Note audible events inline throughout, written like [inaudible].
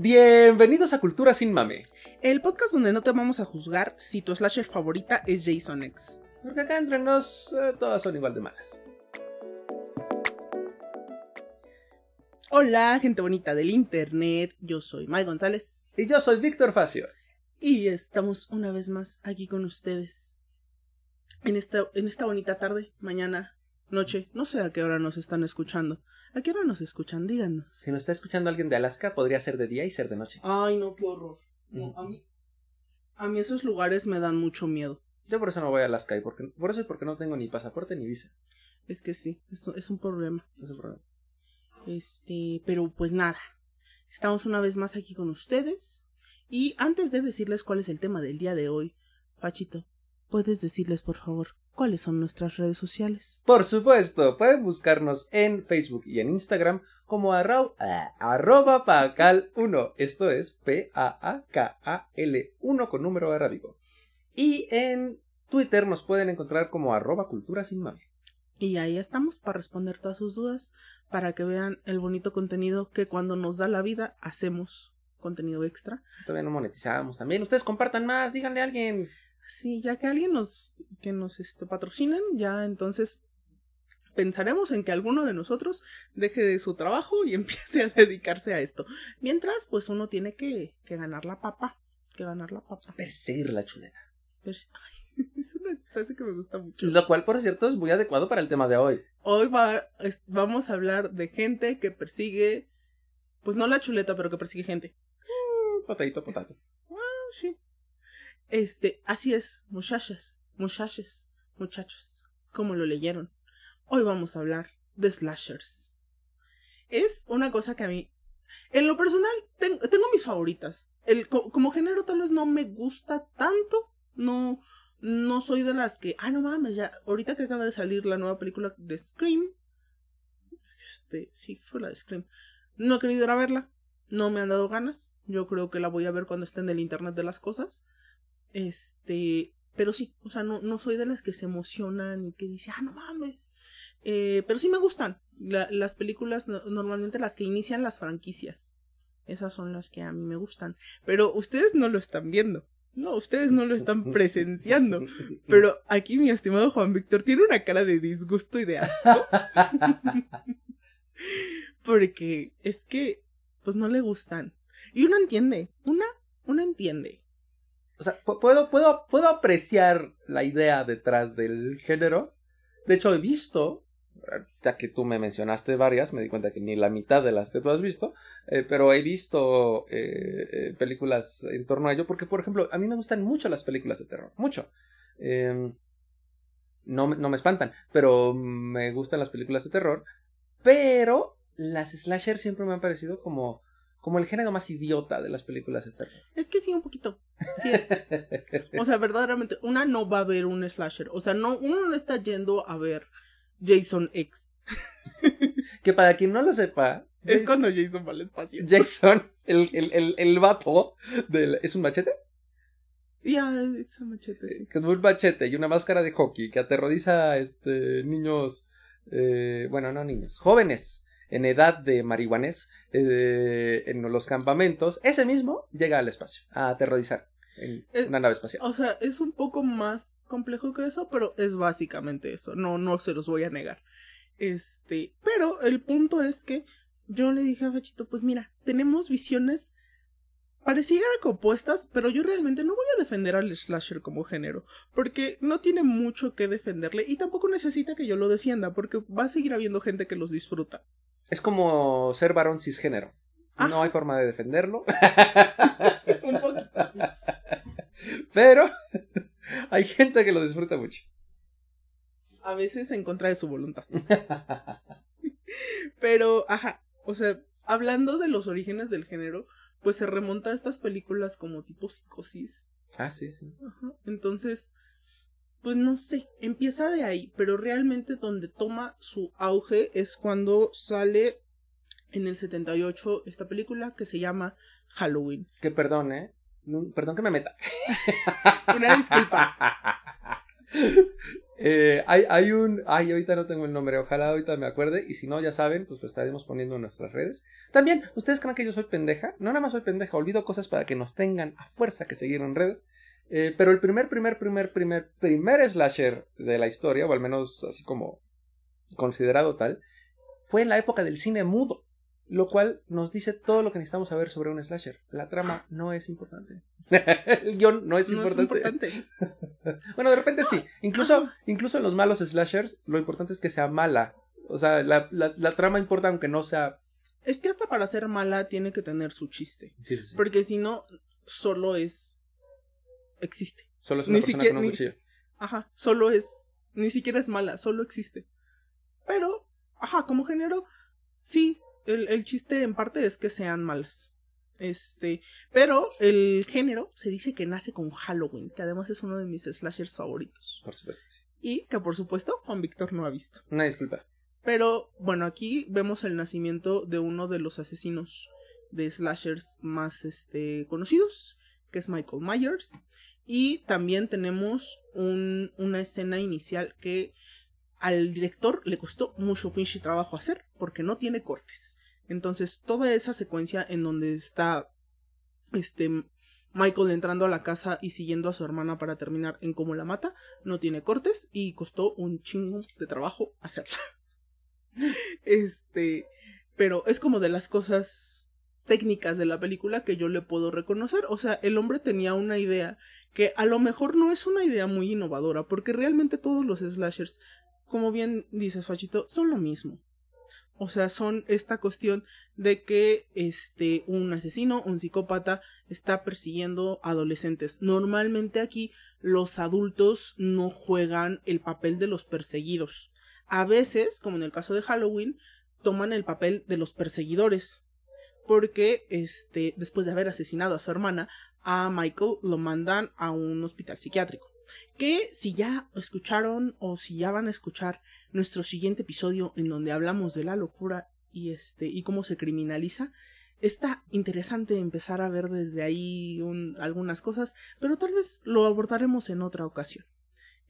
Bienvenidos a Cultura sin Mame. El podcast donde no te vamos a juzgar si tu slasher favorita es Jason X. Porque acá entre nos eh, todas son igual de malas. Hola, gente bonita del internet. Yo soy May González. Y yo soy Víctor Facio. Y estamos una vez más aquí con ustedes. En esta, en esta bonita tarde, mañana, noche. No sé a qué hora nos están escuchando. ¿A qué hora nos escuchan? Díganos. Si nos está escuchando alguien de Alaska, podría ser de día y ser de noche. Ay, no, qué horror. No, a mí. A mí esos lugares me dan mucho miedo. Yo por eso no voy a Alaska y porque, por eso y porque no tengo ni pasaporte ni visa. Es que sí, eso es un problema. Es un problema. Este, pero pues nada. Estamos una vez más aquí con ustedes. Y antes de decirles cuál es el tema del día de hoy, Pachito, ¿puedes decirles por favor cuáles son nuestras redes sociales? Por supuesto, pueden buscarnos en Facebook y en Instagram como arro ah, arroba pacal1. Esto es P-A-A-K-A-L 1 con número arábigo. Y en Twitter nos pueden encontrar como arroba cultura sin. Y ahí estamos para responder todas sus dudas, para que vean el bonito contenido que cuando nos da la vida hacemos contenido extra. Que todavía no monetizamos también. Ustedes compartan más, díganle a alguien. Sí, ya que alguien nos que nos este, patrocinen, ya entonces pensaremos en que alguno de nosotros deje de su trabajo y [laughs] empiece a dedicarse a esto. Mientras, pues uno tiene que, que ganar la papa, que ganar la papa. Perseguir la chuleta. Ay, [laughs] es una frase que me gusta mucho. Lo cual, por cierto, es muy adecuado para el tema de hoy. Hoy va, es- vamos a hablar de gente que persigue, pues no la chuleta, pero que persigue gente. Potato, potato. Ah, sí. Este, así es, muchachas, muchachos, muchachos, como lo leyeron. Hoy vamos a hablar de slashers. Es una cosa que a mí, en lo personal, ten- tengo mis favoritas. El, co- como género tal vez no me gusta tanto, no, no soy de las que, ah, no mames, ya, ahorita que acaba de salir la nueva película de Scream, este, sí, fue la de Scream, no he querido ir a verla, no me han dado ganas. Yo creo que la voy a ver cuando esté en el internet de las cosas. Este, pero sí, o sea, no, no soy de las que se emocionan y que dicen, ah, no mames. Eh, pero sí me gustan. La- las películas, no- normalmente las que inician las franquicias. Esas son las que a mí me gustan. Pero ustedes no lo están viendo. No, ustedes no lo están [laughs] presenciando. Pero aquí mi estimado Juan Víctor tiene una cara de disgusto y de asco. [laughs] Porque es que, pues no le gustan. Y uno entiende, una, una entiende. O sea, pu- puedo, puedo, puedo apreciar la idea detrás del género. De hecho, he visto, ya que tú me mencionaste varias, me di cuenta que ni la mitad de las que tú has visto, eh, pero he visto eh, eh, películas en torno a ello, porque, por ejemplo, a mí me gustan mucho las películas de terror, mucho. Eh, no, no me espantan, pero me gustan las películas de terror, pero las slasher siempre me han parecido como, como el género más idiota de las películas de terror. Es que sí, un poquito. Sí es. [laughs] O sea, verdaderamente, una no va a ver un slasher. O sea, no, uno no está yendo a ver Jason X. [laughs] Que para quien no lo sepa, Es Jason, cuando Jason va al espacio. Jason, el, el, el, el vato, del, ¿es un machete? Ya, esa machete, sí. Con un machete y una máscara de hockey que aterroriza a este, niños, eh, bueno, no niños, jóvenes en edad de marihuanes eh, en los campamentos. Ese mismo llega al espacio a aterrorizar en Es- una nave espacial. O sea, es un poco más complejo que eso, pero es básicamente eso. No, no se los voy a negar. Este, pero el punto es que yo le dije a Fachito, pues mira, tenemos visiones parecieran compuestas, pero yo realmente no voy a defender al slasher como género, porque no tiene mucho que defenderle y tampoco necesita que yo lo defienda, porque va a seguir habiendo gente que los disfruta. Es como ser varón cisgénero. No Ajá. hay forma de defenderlo. [laughs] un poquito así. Pero [laughs] hay gente que lo disfruta mucho. A veces en contra de su voluntad. [laughs] Pero, ajá, o sea, hablando de los orígenes del género, pues se remonta a estas películas como tipo psicosis. ah, sí, sí. Ajá. Entonces, pues no sé, empieza de ahí, pero realmente donde toma su auge es cuando sale en el 78 esta película que se llama Halloween. Que perdón, ¿eh? Perdón que me meta. [laughs] Una disculpa. [laughs] Eh, hay, hay un. Ay, ahorita no tengo el nombre. Ojalá ahorita me acuerde. Y si no, ya saben, pues lo estaremos poniendo en nuestras redes. También, ¿ustedes creen que yo soy pendeja? No, nada más soy pendeja. Olvido cosas para que nos tengan a fuerza que seguir en redes. Eh, pero el primer, primer, primer, primer, primer slasher de la historia, o al menos así como considerado tal, fue en la época del cine mudo. Lo cual nos dice todo lo que necesitamos saber sobre un slasher. La trama no es importante. [laughs] el guion no es No es importante. importante. [laughs] bueno, de repente sí. Incluso, incluso en los malos slashers, lo importante es que sea mala. O sea, la, la, la trama importa aunque no sea. Es que hasta para ser mala tiene que tener su chiste. Sí, sí, sí. Porque si no, solo es. Existe. Solo es una ni persona siquiera- con un ni-. Ajá, solo es. Ni siquiera es mala, solo existe. Pero, ajá, como género, sí, el, el chiste en parte es que sean malas. Este, pero el género se dice que nace con Halloween, que además es uno de mis slashers favoritos. Por supuesto. sí. Y que por supuesto Juan Víctor no ha visto. Una disculpa. Pero bueno, aquí vemos el nacimiento de uno de los asesinos de slashers más este, conocidos, que es Michael Myers. Y también tenemos un- una escena inicial que al director le costó mucho pinche trabajo hacer porque no tiene cortes. Entonces toda esa secuencia en donde está este Michael entrando a la casa y siguiendo a su hermana para terminar en cómo la mata, no tiene cortes y costó un chingo de trabajo hacerla. [laughs] Este, pero es como de las cosas técnicas de la película que yo le puedo reconocer. O sea, el hombre tenía una idea que a lo mejor no es una idea muy innovadora, porque realmente todos los slashers, como bien dices, Fachito, son lo mismo. O sea, son esta cuestión de que este un asesino, un psicópata está persiguiendo adolescentes. Normalmente aquí los adultos no juegan el papel de los perseguidos. A veces, como en el caso de Halloween, toman el papel de los perseguidores. Porque este después de haber asesinado a su hermana, a Michael lo mandan a un hospital psiquiátrico. Que si ya escucharon o si ya van a escuchar nuestro siguiente episodio en donde hablamos de la locura y este y cómo se criminaliza, está interesante empezar a ver desde ahí un- algunas cosas, pero tal vez lo abordaremos en otra ocasión.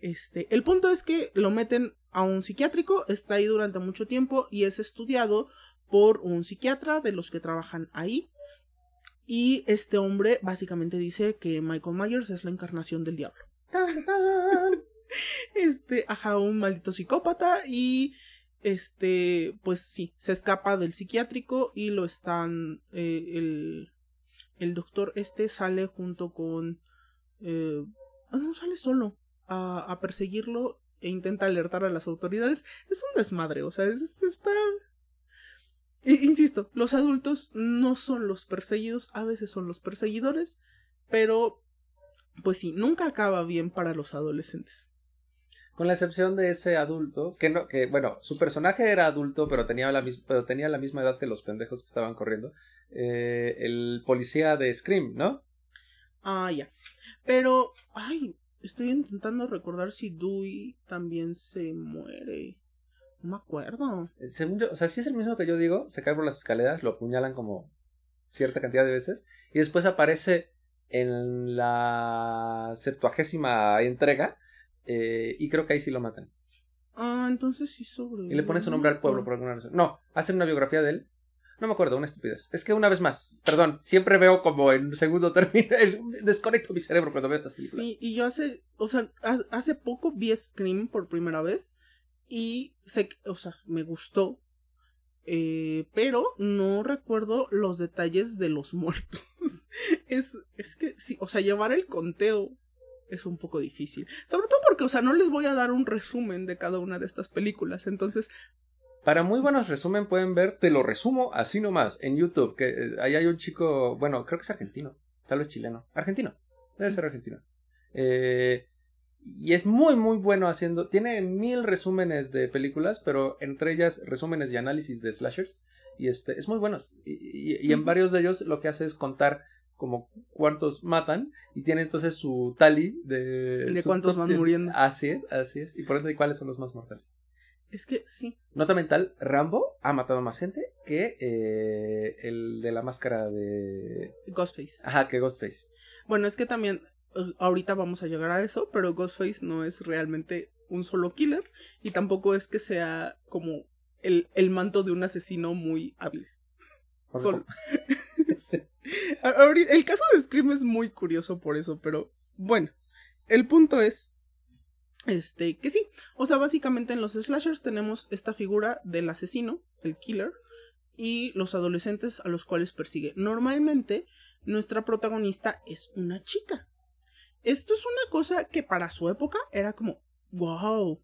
Este, el punto es que lo meten a un psiquiátrico, está ahí durante mucho tiempo y es estudiado por un psiquiatra de los que trabajan ahí. Y este hombre básicamente dice que Michael Myers es la encarnación del diablo. [laughs] Este, ajá, un maldito psicópata y este, pues sí, se escapa del psiquiátrico y lo están, eh, el, el doctor este sale junto con, eh, ah, no, sale solo a, a perseguirlo e intenta alertar a las autoridades. Es un desmadre, o sea, es, está... Insisto, los adultos no son los perseguidos, a veces son los perseguidores, pero pues sí, nunca acaba bien para los adolescentes. Con la excepción de ese adulto, que no, que bueno, su personaje era adulto, pero tenía la, mis- pero tenía la misma edad que los pendejos que estaban corriendo. Eh, el policía de Scream, ¿no? Ah, ya. Pero, ay, estoy intentando recordar si Dewey también se muere. No me acuerdo. Según yo, o sea, si es el mismo que yo digo, se cae por las escaleras, lo apuñalan como cierta cantidad de veces, y después aparece en la septuagésima entrega, eh, y creo que ahí sí lo matan. Ah, entonces sí sobre. Y le ponen su nombre al pueblo por alguna razón. No, hacen una biografía de él. No me acuerdo, una estupidez. Es que una vez más, perdón, siempre veo como en segundo término, [laughs] desconecto mi cerebro cuando veo estas películas. Sí, y yo hace, o sea, ha- hace poco vi Scream por primera vez y sé, que- o sea, me gustó, eh, pero no recuerdo los detalles de los [laughs] muertos. es, es que sí, o sea, llevar el conteo es un poco difícil. Sobre todo porque, o sea, no les voy a dar un resumen de cada una de estas películas, entonces, Para muy buenos resumen pueden ver, te lo resumo así nomás, en YouTube, que eh, ahí hay un chico, bueno, creo que es argentino, tal vez chileno, argentino, debe ser argentino. Eh, y es muy, muy bueno haciendo, tiene mil resúmenes de películas, pero entre ellas resúmenes y análisis de slashers, y este, es muy bueno. Y, y- y en varios de ellos lo que hace es contar como cuántos matan y tiene entonces su tally de... Cuántos van 10. muriendo. Así es, así es. Y por ende, ¿cuáles son los más mortales? es que sí. Nota mental, Rambo ha matado más gente que eh, el de la máscara de... Ghostface. Ajá, que Ghostface. Bueno, es que también ahorita vamos a llegar a eso, pero Ghostface no es realmente un solo killer y tampoco es que sea como el, el manto de un asesino muy hábil. Solo- [laughs] El caso de Scream es muy curioso por eso, pero bueno, el punto es este que sí, o sea, básicamente en los slashers tenemos esta figura del asesino, el killer, y los adolescentes a los cuales persigue. Normalmente nuestra protagonista es una chica. Esto es una cosa que para su época era como, wow,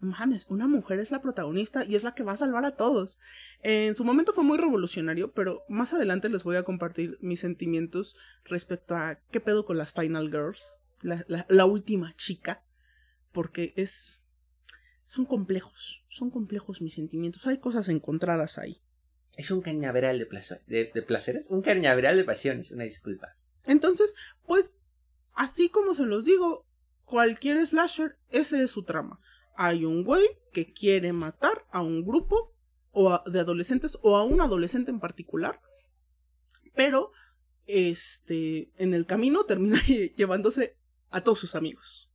mames, una mujer es la protagonista y es la que va a salvar a todos. En su momento fue muy revolucionario, pero más adelante les voy a compartir mis sentimientos respecto a qué pedo con las Final Girls, la, la- la última chica, porque es... Son complejos, son complejos mis sentimientos, hay cosas encontradas ahí. Es un cañaveral de, plazo- de, de placeres, un cañaveral de pasiones, una disculpa. Entonces, pues, así como se los digo, cualquier slasher, ese es su trama. Hay un güey que quiere matar a un grupo o a- de adolescentes o a un adolescente en particular, pero este en el camino termina lle- [laughs] llevándose a todos sus amigos.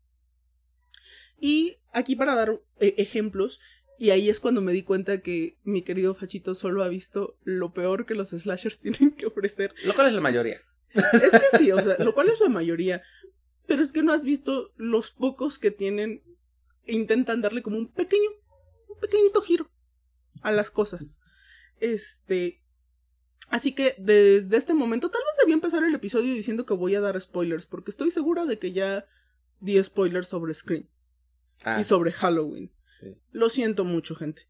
Y aquí para dar eh, ejemplos, y ahí es cuando me di cuenta que mi querido Fachito solo ha visto lo peor que los slashers [laughs] tienen que ofrecer Lo cual es la mayoría. Es que sí, o sea, lo cual es la mayoría. Pero es que no has visto los pocos que tienen e intentan darle como un pequeño, un pequeñito giro a las cosas. Este. Así que desde este momento, tal vez debía empezar el episodio diciendo que voy a dar spoilers, porque estoy segura de que ya di spoilers sobre Scream Ah, y sobre Halloween. sí. Lo siento mucho, gente.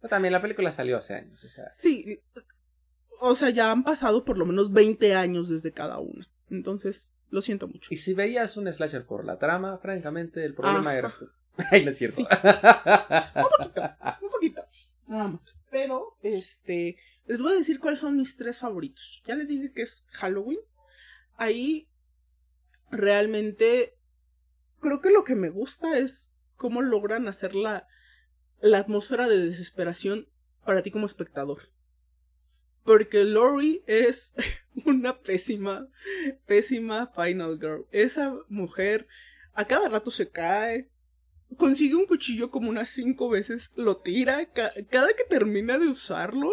Pero también la película salió hace años, o sea. Sí, o sea, ya han pasado por lo menos 20 años desde cada una. Entonces, lo siento mucho. Y si veías un slasher por la trama, francamente, el problema Ajá. eras tú. [laughs] Ay, no es cierto. Sí. [laughs] Un poquito. Nada más. Pero, este. Les voy a decir cuáles son mis tres favoritos. Ya les dije que es Halloween. Ahí. Realmente. Creo que lo que me gusta es cómo logran hacer la. La atmósfera de desesperación para ti como espectador. Porque Lori es [laughs] una pésima, pésima Final Girl. Esa mujer a cada rato se cae, consigue un cuchillo como unas cinco veces, lo tira, ca- cada que termina de usarlo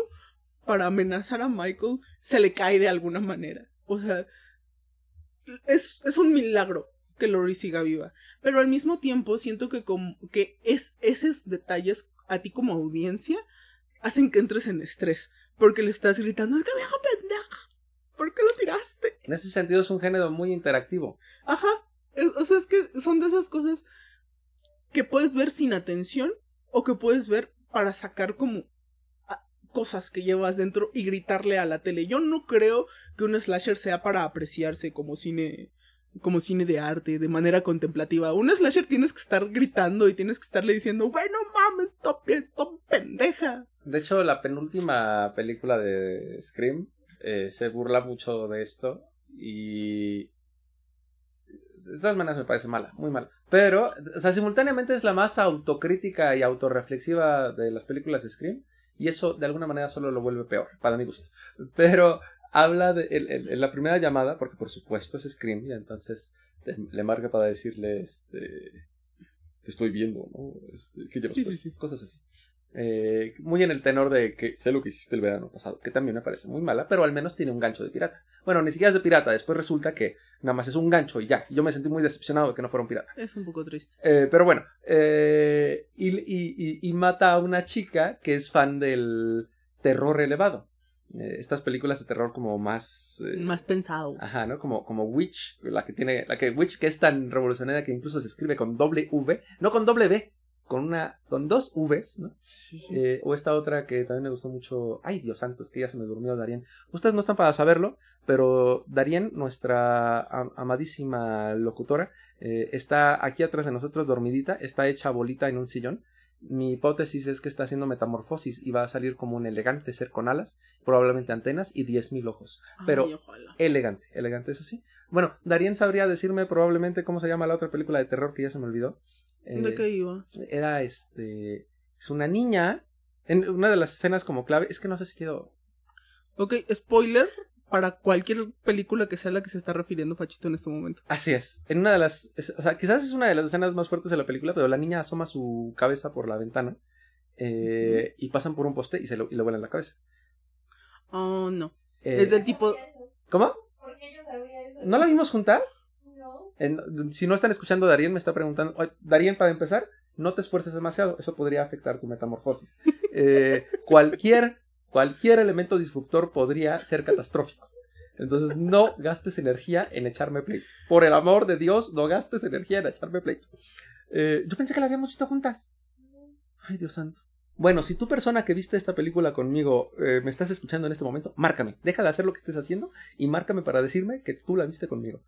para amenazar a Michael, se le cae de alguna manera. O sea, es, es un milagro que Lori siga viva. Pero al mismo tiempo siento que, como, que es, esos detalles a ti como audiencia hacen que entres en estrés. Porque le estás gritando, es que vieja pendeja, ¿por qué lo tiraste? En ese sentido es un género muy interactivo. Ajá. O sea, es que son de esas cosas que puedes ver sin atención o que puedes ver para sacar como ah, cosas que llevas dentro y gritarle a la tele. Yo no creo que un slasher sea para apreciarse como cine como cine de arte, de manera contemplativa. Un slasher tienes que estar gritando y tienes que estarle diciendo, bueno mames, top, top pendeja. De hecho, la penúltima película de Scream eh, se burla mucho de esto y... De todas maneras me parece mala, muy mala. Pero, o sea, simultáneamente es la más autocrítica y autorreflexiva de las películas de Scream y eso de alguna manera solo lo vuelve peor, para mi gusto. Pero habla de el- el- en la primera llamada, porque por supuesto es Scream y entonces le, le marca para decirle, este, te estoy viendo, ¿no? Este, ¿Qué llevas Sí, sí, puesto? sí. Cosas así. Eh, muy en el tenor de que sé lo que hiciste el verano pasado, que también me parece muy mala, pero al menos tiene un gancho de pirata. Bueno, ni siquiera es de pirata, después resulta que nada más es un gancho y ya. Yo me sentí muy decepcionado de que no fuera un pirata. Es un poco triste. Eh, pero bueno, eh, y, y- y- y mata a una chica que es fan del terror elevado. Estas películas de terror como más... Más pensado. Ajá, ¿no? Como, como Witch, la que tiene, la que Witch que es tan revolucionaria que incluso se escribe con doble V, no con doble V, con una, con dos Vs, ¿no? Sí, sí. Eh, o esta otra que también me gustó mucho, ay Dios santo, es que ya se me durmió Darien. Ustedes no están para saberlo, pero Darien, nuestra am- amadísima locutora, eh, está aquí atrás de nosotros dormidita, está hecha bolita en un sillón. Mi hipótesis es que está haciendo metamorfosis y va a salir como un elegante ser con alas, probablemente antenas y 10.000 ojos. Pero Ay, elegante, elegante, eso sí. Bueno, Darien sabría decirme probablemente cómo se llama la otra película de terror que ya se me olvidó. Eh, ¿De qué iba? Era este. Es una niña. En una de las escenas como clave. Es que no sé si quiero. Ok, spoiler para cualquier película que sea la que se está refiriendo Fachito en este momento. Así es. En una de las. es- o sea, quizás es una de las escenas más fuertes de la película, pero la niña asoma su cabeza por la ventana. eh, y pasan por un poste y se lo, y le vuelan la cabeza. Oh, no. Eh, Es del tipo... ¿Cómo? ¿Por qué yo sabría eso? ¿No la vimos juntas? En- si no están escuchando, Darien me está preguntando. "Oye, Darien, para empezar, no te esfuerces demasiado. Eso podría afectar tu metamorfosis. [laughs] Eh, cualquier, cualquier elemento disruptor podría ser catastrófico. Entonces, no gastes energía en echarme pleito. Por el amor de Dios, no gastes energía en echarme pleito. Eh, yo pensé que la habíamos visto juntas. Ay, Dios santo. Bueno, si tú persona que viste esta película conmigo eh, me estás escuchando en este momento, márcame. Deja de hacer lo que estés haciendo y márcame para decirme que tú la viste conmigo.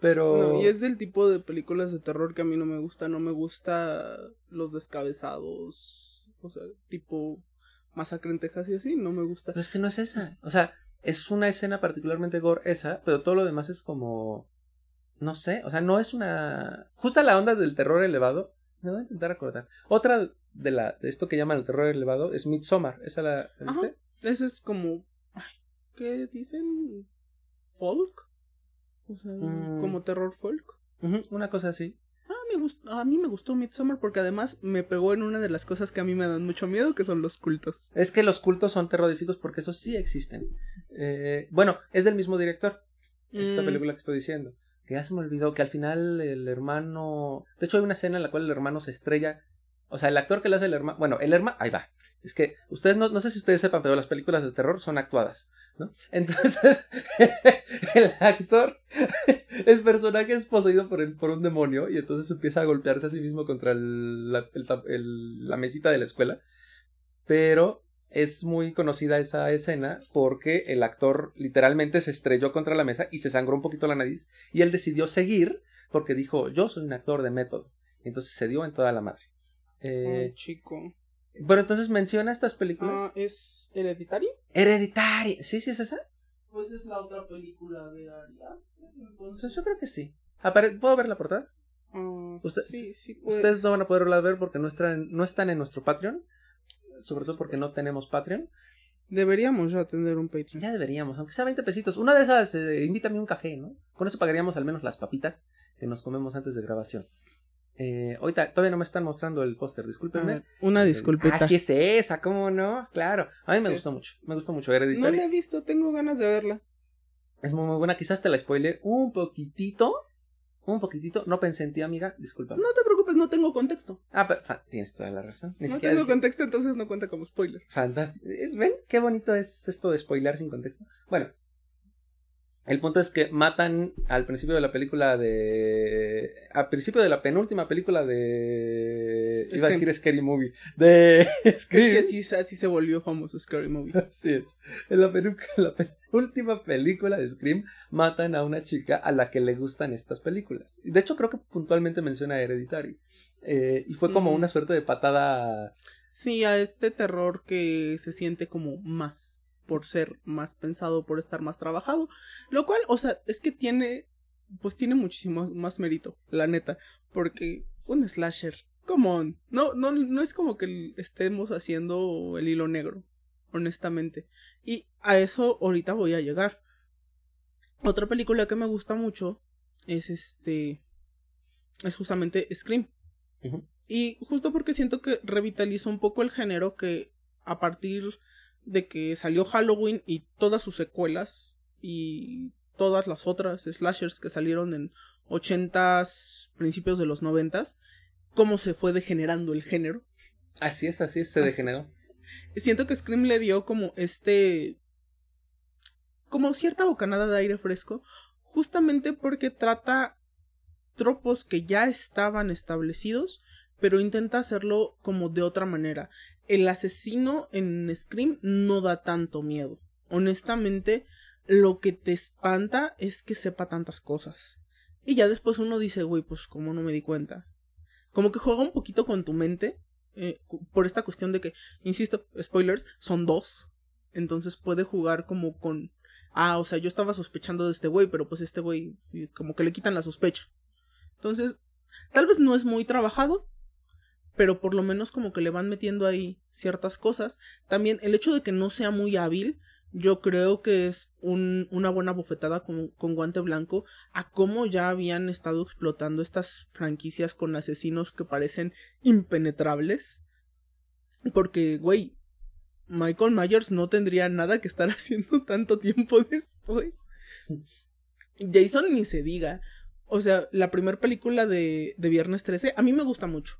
Pero... No, y es del tipo de películas de terror que a mí no me gusta. No me gusta los descabezados. O sea, tipo masacre en Texas y así. No me gusta. Pero es que no es esa. O sea, es una escena particularmente gore esa, pero todo lo demás es como... No sé, o sea, no es una... Justa la onda del terror elevado. Me voy a intentar acordar. Otra de la de esto que llaman el terror elevado es Midsommar. ¿Esa la, la Ajá. Ese es como. Ay, ¿Qué dicen? ¿Folk? O sea, Mm. como terror folk. Una cosa así. Ah, me gustó, a mí me gustó Midsommar porque además me pegó en una de las cosas que a mí me dan mucho miedo, que son los cultos. Es que los cultos son terroríficos porque esos sí existen. Eh, bueno, es del mismo director. Esta Mm, película que estoy diciendo. Que ya se me olvidó que al final el hermano. De hecho, hay una escena en la cual el hermano se estrella. O sea, el actor que le hace el hermano. Bueno, el hermano. Ahí va. Es que ustedes no, no sé si ustedes sepan, pero las películas de terror son actuadas, ¿no? [laughs] Entonces, [laughs] el actor, [laughs] el personaje es poseído por, el, por un demonio y entonces empieza a golpearse a sí mismo contra la, el mesita de la escuela. Pero es muy conocida esa escena porque el actor literalmente se estrelló contra la mesa y se sangró un poquito la nariz y él decidió seguir porque dijo yo soy un actor de método. Entonces se dio en toda la madre. Eh, chico. Bueno, entonces menciona estas películas. Ah, ¿Es hereditario? Hereditaria. ¿Sí, sí es esa? Pues es la otra película de Arias. Entonces yo creo que sí. Apare- ¿Puedo ver la portada? Usted- sí, sí. pues. Ustedes no van a poderla ver porque no están, no están en nuestro Patreon. Sobre todo porque no tenemos Patreon. Deberíamos ya tener un Patreon. Ya deberíamos, aunque sea 20 pesitos. Una de esas, eh, invítame un café, ¿no? Con eso pagaríamos al menos las papitas que nos comemos antes de grabación. Eh, ahorita todavía no me están mostrando el póster, discúlpenme. ver, una disculpita. Ah, sí es esa, ¿cómo no? Claro. A mí me Sí gustó es. mucho. Me gustó mucho. no Hereditary. la he visto, tengo ganas de verla. Es muy, muy buena. Quizás te la spoile un poquitito. Un poquitito. No pensé en ti, amiga. Disculpa. No te preocupes, no tengo contexto. Ah, pero tienes toda la razón. Ni no siquiera tengo dije- contexto, entonces no cuenta como spoiler. Fantástico. Eh, ¿Ven qué bonito es esto de spoiler sin contexto? Bueno, el punto es que matan al principio de la película de. Al principio de la penúltima película de. Iba a decir Scary Movie. De. [laughs] Es que así, así se volvió famoso Scary Movie. Así es. En la, penúltima película de Scream matan a una chica a la que le gustan estas películas. De hecho, creo que puntualmente menciona Hereditary. Eh, y fue como Mm. una suerte de patada. Sí, a este terror que se siente como más por ser más pensado, por estar más trabajado. Lo cual, o sea, es que tiene, pues tiene muchísimo más mérito, la neta. Porque un slasher, come on. No, no, no es como que estemos haciendo el hilo negro, honestamente. Y a eso ahorita voy a llegar. Otra película que me gusta mucho es este. Es justamente Scream. Y justo porque siento que revitalizó un poco el género que a partir de que salió Halloween y todas sus secuelas y todas las otras slashers que salieron en 80s, principios de los 90s, cómo se fue degenerando el género. Así es, así es, se Así- degeneró. Siento que Scream le dio como este como cierta bocanada de aire fresco, justamente porque trata tropos que ya estaban establecidos, pero intenta hacerlo como de otra manera. El asesino en Scream no da tanto miedo. Honestamente, lo que te espanta es que sepa tantas cosas. Y ya después uno dice, güey, pues como no me di cuenta. Como que juega un poquito con tu mente. eh, por esta cuestión de que, insisto, spoilers, son dos. Entonces puede jugar como con. Ah, o sea, yo estaba sospechando de este güey, pero pues este güey, como que le quitan la sospecha. Entonces, tal vez no es muy trabajado, pero por lo menos como que le van metiendo ahí ciertas cosas. También el hecho de que no sea muy hábil yo creo que es un, una buena bofetada con, con, guante blanco a cómo ya habían estado explotando estas franquicias con asesinos que parecen impenetrables. Porque, güey, Michael Myers no tendría nada que estar [laughs] haciendo tanto tiempo después. Jason ni se diga. O sea, la primera película de, de Viernes 13 a mí me gusta mucho.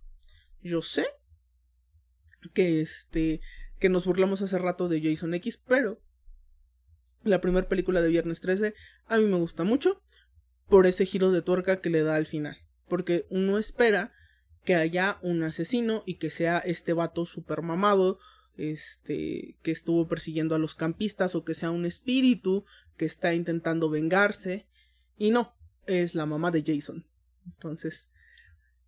Yo sé que este que nos burlamos hace rato de Jason X, pero la primera película de Viernes 13 a mí me gusta mucho por ese giro de tuerca que le da al final. Porque uno espera que haya un asesino y que sea este vato super mamado, este, que estuvo persiguiendo a los campistas o que sea un espíritu que está intentando vengarse. Y no, es la mamá de Jason. Entonces,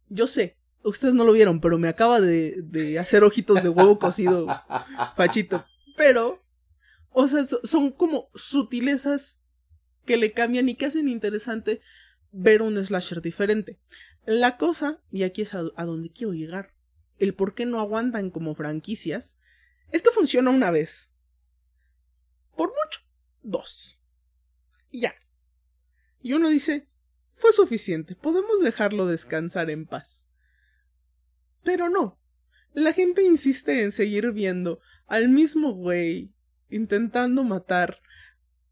yo sé, ustedes no lo vieron, pero me acaba de, de hacer ojitos de huevo cocido, [laughs] Pachito. Pero o sea, son como sutilezas que le cambian y que hacen interesante ver un slasher diferente. La cosa, y aquí es a, donde quiero llegar, el por qué no aguantan como franquicias, es que funciona una vez. Por mucho, dos. Y ya. Y uno dice, fue suficiente, podemos dejarlo descansar en paz. Pero no. La gente insiste en seguir viendo al mismo güey intentando matar.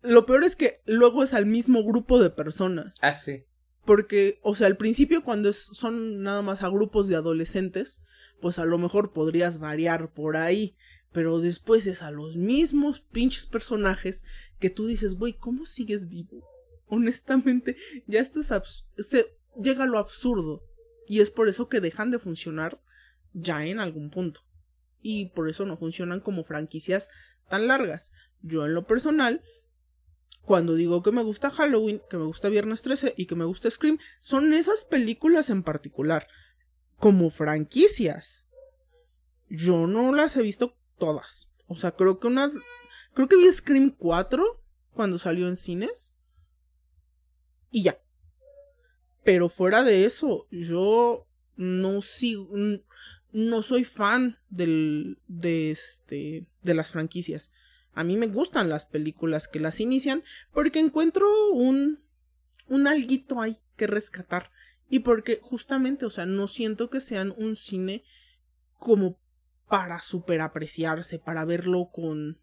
Lo peor es que luego es al mismo grupo de personas. Ah, sí. Porque, o sea, al principio cuando son nada más a grupos de adolescentes, pues a lo mejor podrías variar por ahí. Pero después es a los mismos pinches personajes que tú dices, güey, ¿cómo sigues vivo? Honestamente, ya esto es se llega a lo absurdo. Y es por eso que dejan de funcionar ya en algún punto. Y por eso no funcionan como franquicias tan largas. Yo en lo personal, cuando digo que me gusta Halloween, que me gusta Viernes 13 y que me gusta Scream, son esas películas en particular. Como franquicias. Yo no las he visto todas. O sea, creo que una... Creo que vi Scream 4 cuando salió en cines. Y ya. Pero fuera de eso, yo no sigo no soy fan del, de, este, de las franquicias. A mí me gustan las películas que las inician porque encuentro un, un alguito ahí que rescatar. Y porque justamente, o sea, no siento que sean un cine como para super apreciarse, para verlo con,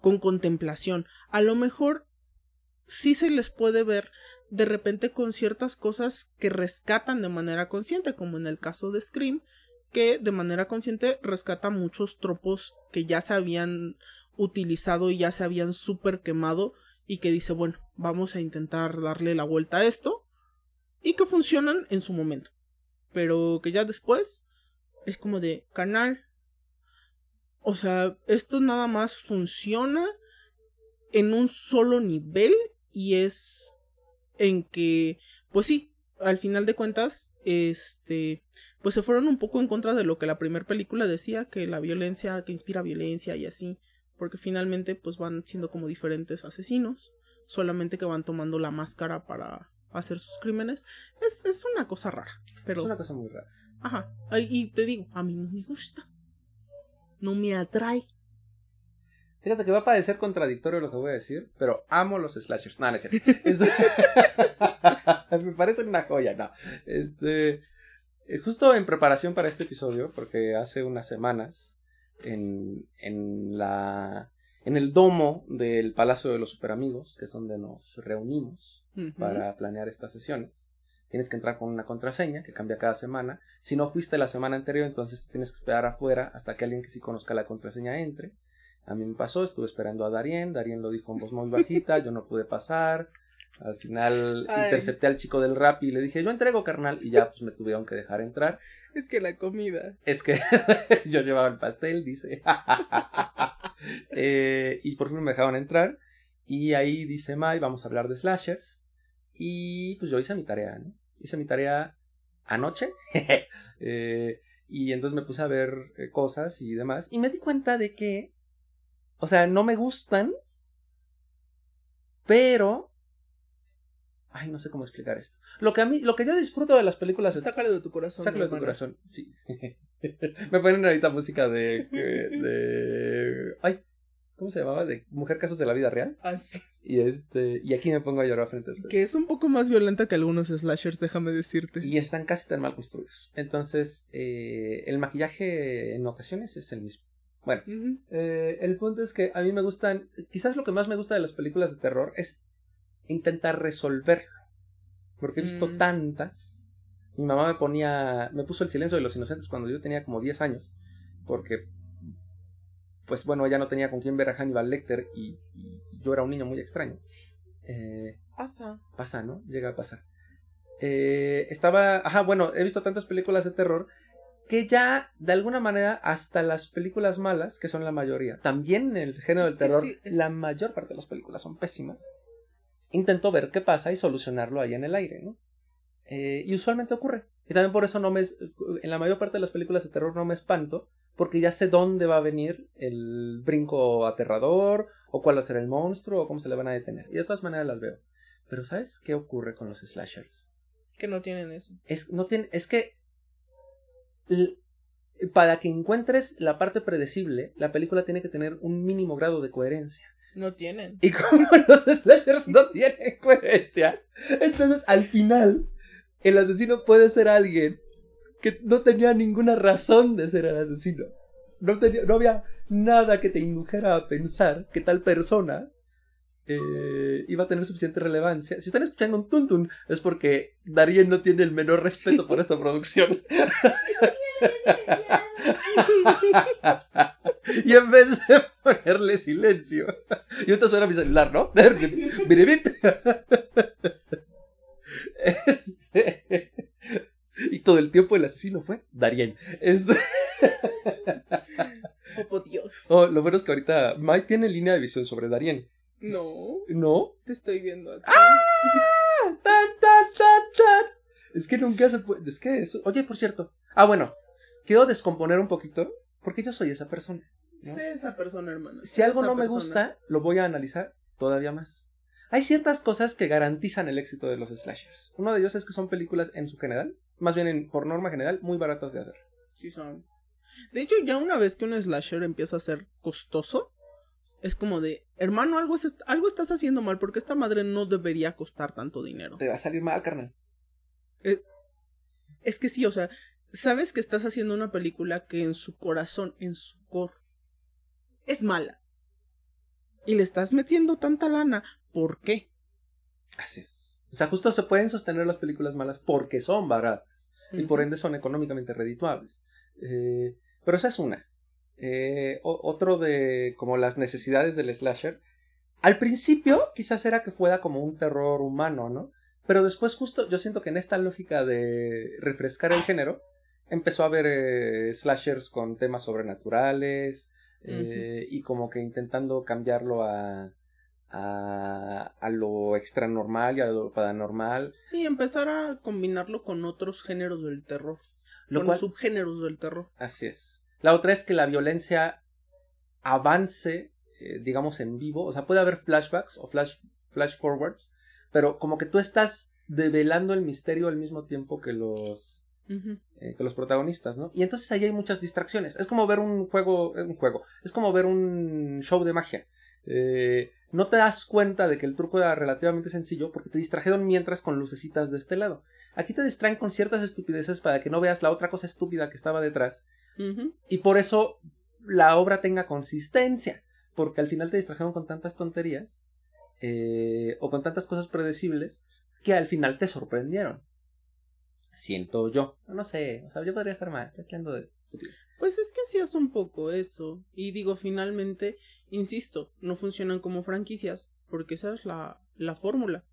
con contemplación. A lo mejor sí se les puede ver de repente con ciertas cosas que rescatan de manera consciente, como en el caso de Scream, que de manera consciente rescata muchos tropos que ya se habían utilizado y ya se habían súper quemado y que dice, bueno, vamos a intentar darle la vuelta a esto y que funcionan en su momento. Pero que ya después es como de canal. O sea, esto nada más funciona en un solo nivel y es en que, pues sí, al final de cuentas, este, pues se fueron un poco en contra de lo que la primera película decía, que la violencia, que inspira violencia y así, porque finalmente pues van siendo como diferentes asesinos, solamente que van tomando la máscara para hacer sus crímenes. Es, es una cosa rara, pero... Es una cosa muy rara. Ajá, y te digo, a mí no me gusta, no me atrae. Fíjate que va a parecer contradictorio lo que voy a decir, pero amo los slashers. No, no es cierto. [laughs] [laughs] me parece una joya, no. Este, eh, justo en preparación para este episodio, porque hace unas semanas en, en la en el domo del Palacio de los Superamigos, que es donde nos reunimos para planear estas sesiones. Tienes que entrar con una contraseña que cambia cada semana. Si no fuiste la semana anterior, entonces tienes que esperar afuera hasta que alguien que sí conozca la contraseña entre. A mí me pasó, estuve esperando a Darien, Darien lo dijo en voz muy bajita, yo no pude pasar. Al final intercepté al chico del rap y le dije, yo entrego, carnal, y ya pues me tuvieron que dejar entrar. Es que la comida. Es que [laughs] yo llevaba el pastel, dice. [laughs] Eh, y por fin me dejaron entrar. Y ahí dice Mai, vamos a hablar de slashers. Y pues yo hice mi tarea, ¿no? Hice mi tarea anoche. [laughs] Eh, y entonces me puse a ver eh, cosas y demás. Y me di cuenta de que, o sea, no me gustan. Pero Ay, no sé cómo explicar esto. Lo que a mí, lo que yo disfruto de las películas es. Sácalo de tu corazón. Sácalo de tu corazón, sí. [laughs] Me ponen ahorita música de. de. Ay, ¿cómo se llamaba? De Mujer Casos de la Vida Real. Así. Y este, y aquí me pongo a llorar frente a ustedes. Que es un poco más violenta que algunos slashers, déjame decirte. Y están casi tan mal construidos. Entonces, eh, el maquillaje en ocasiones es el mismo. Bueno, eh, el punto es que a mí me gustan, quizás lo que más me gusta de las películas de terror es intentar resolverlo. Porque he visto Mm. tantas. Mi mamá me ponía, me puso el silencio de los inocentes cuando yo tenía como 10 años. Porque, pues bueno, ella no tenía con quién ver a Hannibal Lecter y, y yo era un niño muy extraño. Eh, Pasa. pasa, ¿no? Llega a pasar. Eh, estaba, ajá, bueno, he visto tantas películas de terror que ya, de alguna manera, hasta las películas malas, que son la mayoría, también en el género Es del terror, sí, es- la mayor parte de las películas son pésimas. Intento ver qué pasa y solucionarlo ahí en el aire, ¿no? Eh, y usualmente ocurre. Y también por eso no me, en la mayor parte de las películas de terror no me espanto, porque ya sé dónde va a venir el brinco aterrador, o cuál va a ser el monstruo, o cómo se le van a detener. Y de todas maneras las veo. Pero ¿sabes qué ocurre con los slashers? Que no tienen eso. Es, no tiene, es que para que encuentres la parte predecible, la película tiene que tener un mínimo grado de coherencia. No tienen. Y como [laughs] los slashers no tienen coherencia, entonces al final el asesino puede ser alguien que no tenía ninguna razón de ser el asesino. No, tenía, no había nada que te indujera a pensar que tal persona eh, iba a tener suficiente relevancia. Si están escuchando un tuntun es porque Darien no tiene el menor respeto por esta producción. y en vez de ponerle silencio, y ahorita suena mi celular, ¿no? [laughs] Este, y todo el tiempo el asesino fue Darien. Este, Oh, Dios. oh, lo bueno es que ahorita Mike tiene línea de visión sobre Darien. No, ¿No? te estoy viendo. a ti. ¡Ah! ¡Tan, tan, tan, tan! Es que nunca se puede. Es que eso. Oye, por cierto. Ah, bueno. Quiero descomponer un poquito. Porque yo soy esa persona. ¿no? Sé esa persona, hermano. Si algo no me gusta, lo voy a analizar todavía más. Hay ciertas cosas que garantizan el éxito de los slashers. Uno de ellos es que son películas en su general, más bien en- por norma general, muy baratas de hacer. Sí son. De hecho, ya una vez que un slasher empieza a ser costoso, es como de, hermano, algo, es, algo estás haciendo mal porque esta madre no debería costar tanto dinero. Te va a salir mal, carnal. Es que sí, o sea, sabes que estás haciendo una película que en su corazón, en su core, es mala. Y le estás metiendo tanta lana, ¿por qué? Así es. O sea, justo se pueden sostener las películas malas porque son baratas. y por ende son económicamente redituables. Eh, pero esa es una. Eh, otro de como las necesidades del slasher. Al principio quizás era que fuera como un terror humano, ¿no? Pero después justo yo siento que en esta lógica de refrescar el género empezó a haber eh, slashers con temas sobrenaturales eh, y como que intentando cambiarlo a, a, a lo extranormal y a lo paranormal. Sí, empezar a combinarlo con otros géneros del terror. Lo con cual, subgéneros del terror. Así es. La otra es que la violencia avance, eh, digamos, en vivo. O sea, puede haber flashbacks o flash, flash forwards, pero como que tú estás develando el misterio al mismo tiempo que los, eh, que los protagonistas, ¿no? Y entonces ahí hay muchas distracciones. Es como ver un juego, eh, un juego, es como ver un show de magia. Eh, no te das cuenta de que el truco era relativamente sencillo porque te distrajeron mientras con lucecitas de este lado. Aquí te distraen con ciertas estupideces para que no veas la otra cosa estúpida que estaba detrás y por eso la obra tenga consistencia. Porque al final te distrajeron con tantas tonterías eh, o con tantas cosas predecibles que al final te sorprendieron. Siento yo. No sé, o sea, yo podría estar mal. Yo aquí ando de. Pues es que sí es un poco eso. Y digo, finalmente, insisto, no funcionan como franquicias, porque esa es la, la fórmula.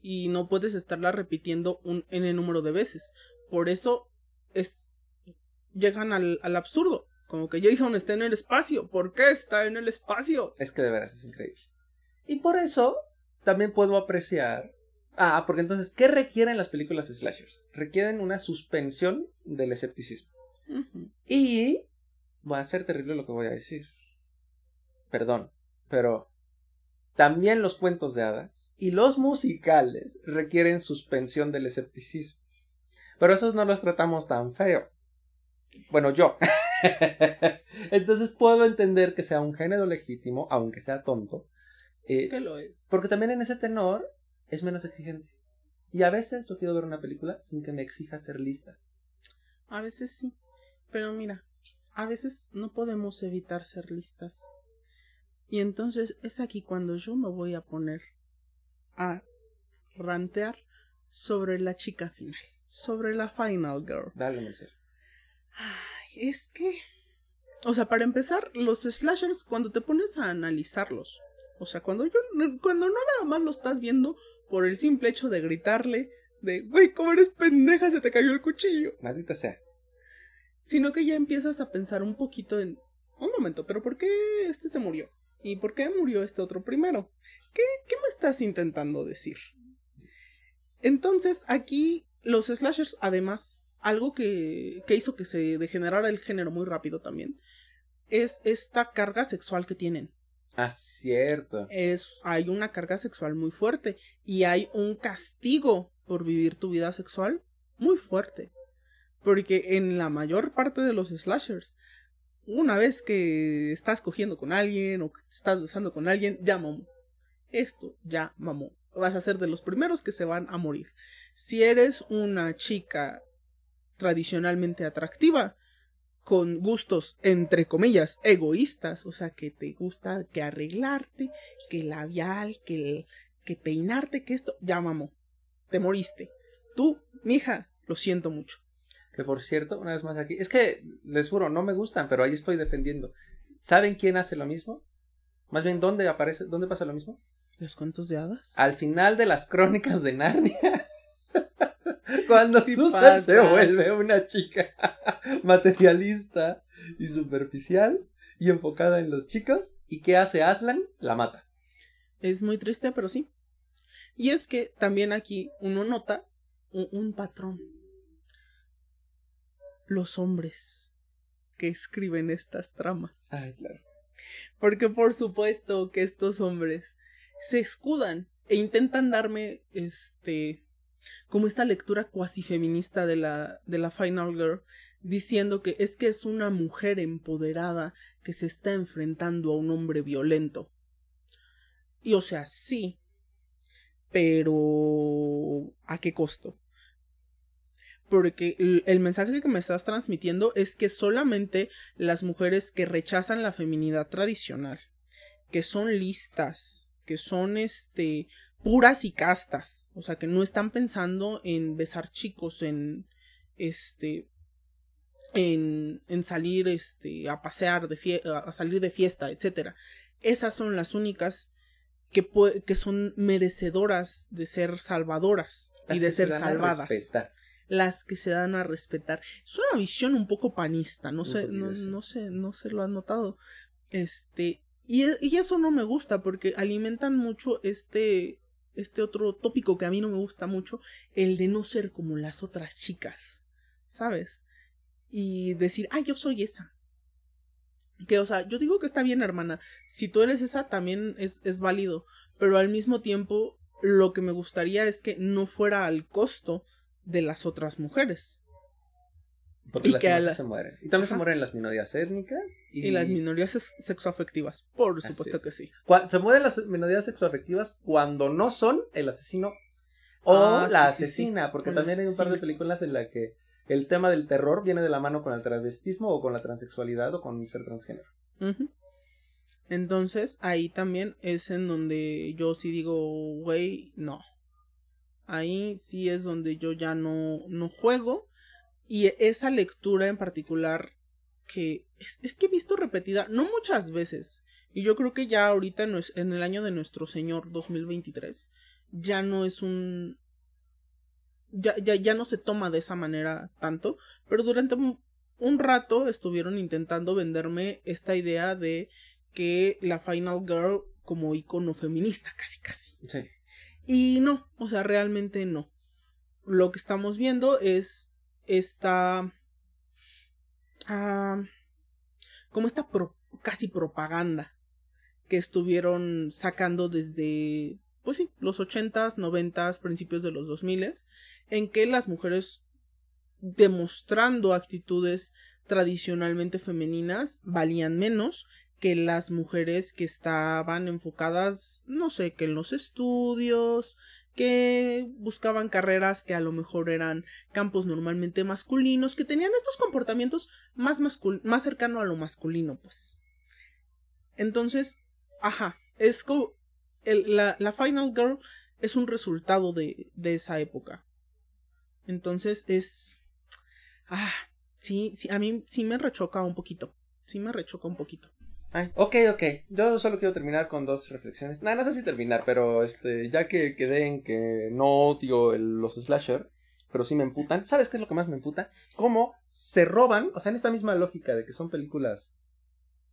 Y no puedes estarla repitiendo un n número de veces. Por eso es. llegan al, al absurdo. Como que Jason está en el espacio. ¿Por qué está en el espacio? Es que de veras es increíble. Y por eso también puedo apreciar. Ah, porque entonces, ¿qué requieren las películas slashers? Requieren una suspensión del escepticismo. Y va a ser terrible lo que voy a decir. Perdón, pero también los cuentos de hadas y los musicales requieren suspensión del escepticismo. Pero esos no los tratamos tan feo. Bueno, yo. [laughs] Entonces puedo entender que sea un género legítimo, aunque sea tonto. es eh, que lo es. porque también en ese tenor es menos exigente. Y a veces yo quiero ver una película sin que me exija ser lista. A veces sí. Pero mira, a veces no podemos evitar ser listas. Y entonces es aquí cuando yo me voy a poner a rantear sobre la chica final, sobre la final girl. Dale, Mercedes. Ay, es que... O sea, para empezar, los slashers, cuando te pones a analizarlos, o sea, cuando yo, cuando no nada más lo estás viendo por el simple hecho de gritarle, de, güey, ¿cómo eres pendeja? Se te cayó el cuchillo. Maldita sea. Sino que ya empiezas a pensar un poquito en, un momento, pero ¿por qué este se murió? ¿Y por qué murió este otro primero? ¿Qué, qué me estás intentando decir? Entonces, aquí los slashers, además, algo que, que hizo que se degenerara el género muy rápido también, es esta carga sexual que tienen. Ah, cierto. Es, hay una carga sexual muy fuerte y hay un castigo por vivir tu vida sexual muy fuerte. Porque en la mayor parte de los slashers, una vez que estás cogiendo con alguien o que estás besando con alguien, ya mamó. Esto ya mamó. Vas a ser de los primeros que se van a morir. Si eres una chica tradicionalmente atractiva, con gustos, entre comillas, egoístas, o sea, que te gusta que arreglarte, que labial, que, que peinarte, que esto, ya mamó. Te moriste. Tú, mija, lo siento mucho. Que por cierto, una vez más aquí, es que les juro, no me gustan, pero ahí estoy defendiendo. ¿Saben quién hace lo mismo? Más bien, ¿dónde aparece, dónde pasa lo mismo? ¿Los cuentos de hadas? Al final de las crónicas de Narnia. [laughs] Cuando Sí Susan pasa. se vuelve una chica [laughs] materialista y superficial y enfocada en los chicos. ¿Y qué hace Aslan? La mata. Es muy triste, pero sí. Y es que también aquí uno nota un, un patrón. Los hombres que escriben estas tramas. Ay, claro. Porque por supuesto que estos hombres se escudan e intentan darme este como esta lectura cuasi feminista de la de la Final Girl diciendo que es que es una mujer empoderada que se está enfrentando a un hombre violento. Y o sea, sí, pero ¿a qué costo? Porque el, mensaje que me estás transmitiendo es que solamente las mujeres que rechazan la feminidad tradicional, que son listas, que son este puras y castas, o sea, que no están pensando en besar chicos, en este en, en salir este a pasear de fie a salir de fiesta, etcétera. Esas son las únicas que, que son merecedoras de ser salvadoras Las y de ser salvadas respetar. Las que se dan a respetar. Es una visión un poco panista, no sé, no, no sé, no se lo han notado. Este, y, e- y eso no me gusta porque alimentan mucho este, este otro tópico que a mí no me gusta mucho, el de no ser como las otras chicas, ¿sabes? Y decir, ah, yo soy esa. Que, o sea, yo digo que está bien, hermana. Si tú eres esa, también es, es válido. Pero al mismo tiempo, lo que me gustaría es que no fuera al costo de las otras mujeres. Porque Y las que la- se mueren. Y también se mueren las minorías étnicas. Y, Y, las minorías sex- sexoafectivas, por Así supuesto es. que sí. Se mueren las minorías sexoafectivas cuando no son el asesino o Ah, la sí, sí, sí. asesina. Porque O también hay un par de películas en la que el tema del terror viene de la mano con el travestismo o con la transexualidad o con ser transgénero. Entonces, ahí también es en donde yo sí digo, güey, no. Ahí sí es donde yo ya no, no juego. Y esa lectura en particular, que es, es que he visto repetida, no muchas veces. Y yo creo que ya ahorita en el año de nuestro Señor 2023, ya no es un... Ya, ya, ya no se toma de esa manera tanto, pero durante un, un rato estuvieron intentando venderme esta idea de que la Final Girl como icono feminista, casi casi. Sí. Y no, o sea, realmente no. Lo que estamos viendo es esta... ah, como esta casi propaganda que estuvieron sacando desde, pues sí, los ochentas, noventas, principios de los dos miles, en que las mujeres demostrando actitudes tradicionalmente femeninas valían menos que las mujeres que estaban enfocadas, no sé, que en los estudios, que buscaban carreras que a lo mejor eran campos normalmente masculinos, que tenían estos comportamientos más, más cercano a lo masculino, pues. Entonces, ajá, es como la, la Final Girl es un resultado de, de esa época. Entonces es... Ah, sí, sí, a mí sí me rechoca un poquito. Sí me rechoca un poquito. Ok, ok. Yo solo quiero terminar con dos reflexiones. No, sé si terminar, pero este, ya que quedé en que no odio los slasher, pero sí me emputan. ¿Sabes qué es lo que más me emputa? Cómo se roban, o sea, en esta misma lógica de que son películas,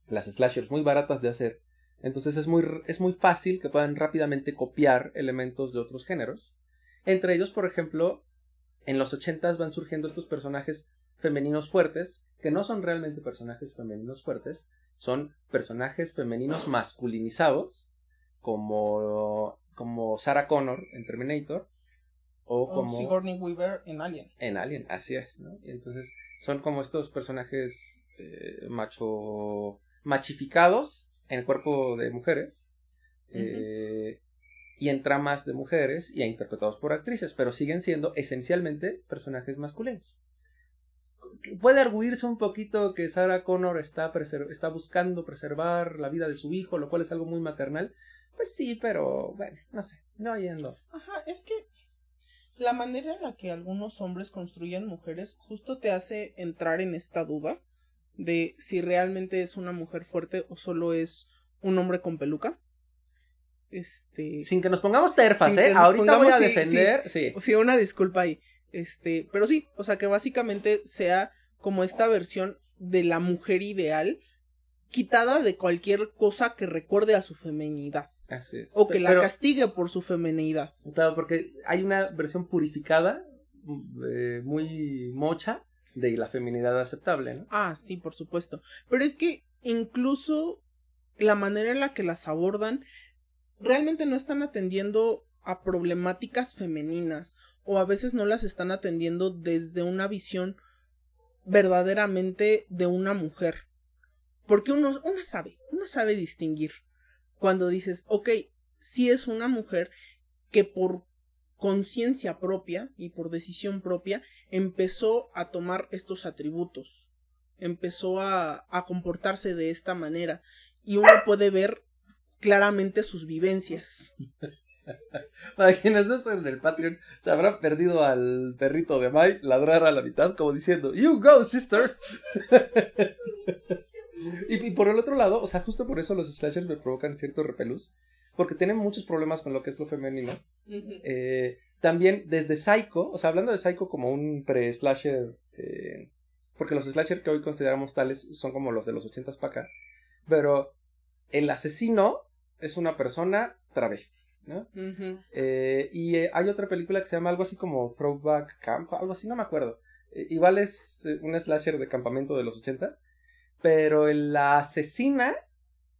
las slashers, muy baratas de hacer. Entonces es muy, es muy fácil que puedan rápidamente copiar elementos de otros géneros. Entre ellos, por ejemplo, en los ochentas van surgiendo estos personajes femeninos fuertes, que no son realmente personajes femeninos fuertes, son personajes femeninos masculinizados, como, como Sarah Connor en Terminator, o como Sigourney Weaver en Alien. En Alien, así es, ¿no? Y entonces son como estos personajes eh, macho machificados en el cuerpo de mujeres eh, y en tramas de mujeres y interpretados por actrices, pero siguen siendo esencialmente personajes masculinos. Puede arguirse un poquito que Sarah Connor está, está buscando preservar la vida de su hijo, lo cual es algo muy maternal. Pues sí, pero bueno, no sé, no yendo. Ajá, es que la manera en la que algunos hombres construyen mujeres justo te hace entrar en esta duda de si realmente es una mujer fuerte o solo es un hombre con peluca. Este. Sin que nos pongamos terfas, ¿eh? Ahorita voy a defender. Sí, sí. una disculpa ahí. Este. Pero sí, o sea, que básicamente sea como esta versión de la mujer ideal, quitada de cualquier cosa que recuerde a su feminidad. Así es. O que la castigue por su feminidad. Claro, porque hay una versión purificada, eh, muy mocha, de la feminidad aceptable, ¿no? Ah, sí, por supuesto. Pero es que incluso la manera en la que las abordan realmente no están atendiendo a problemáticas femeninas o a veces no las están atendiendo desde una visión verdaderamente de una mujer. Porque uno, sabe, uno sabe distinguir cuando dices, ok, si es una mujer que por conciencia propia y por decisión propia empezó a tomar estos atributos, empezó a, a comportarse de esta manera y uno puede ver claramente sus vivencias. [laughs] [laughs] Para quienes no están en el Patreon, se habrá perdido al perrito de Mai ladrar a la mitad como diciendo, You go, sister. [laughs] y, por el otro lado, o sea, justo por eso los slashers me provocan cierto repelús, porque tienen muchos problemas con lo que es lo femenino. Eh, también desde Psycho, o sea, hablando de Psycho como un pre-slasher, eh, porque los slasher que hoy consideramos tales son como los de los ochentas para acá, pero el asesino es una persona travesti, ¿no? Eh, y eh, hay otra película que se llama algo así como Throwback Camp, algo así, no me acuerdo. igual es un slasher de campamento de los ochentas, pero la asesina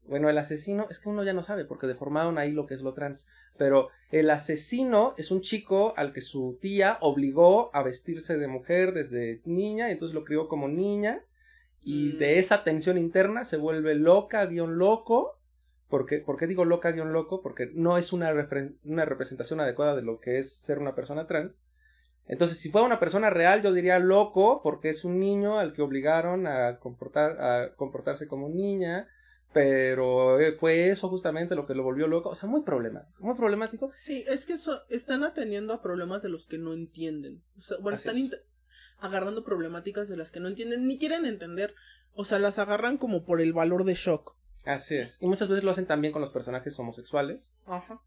bueno, el asesino, es que uno ya no sabe porque deformaron ahí lo que es lo trans. Pero el asesino es un chico al que su tía obligó a vestirse de mujer desde niña, y entonces lo crió como niña. Y de mm. esa tensión interna se vuelve loca, guion loco. ¿Por qué digo loca, guion loco? Porque no es una, una representación adecuada de lo que es ser una persona trans. Entonces, si fuera una persona real, yo diría loco, porque es un niño al que obligaron a, comportar, a comportarse como niña pero eh, fue eso justamente lo que lo volvió loco. O sea, muy problemático. Muy problemático. Sí, es que eso, están atendiendo a problemas de los que no entienden. O sea, bueno, están agarrando problemáticas de las que no entienden ni quieren entender. O sea, las agarran como por el valor de shock. Así es. Y muchas veces lo hacen también con los personajes homosexuales. Ajá.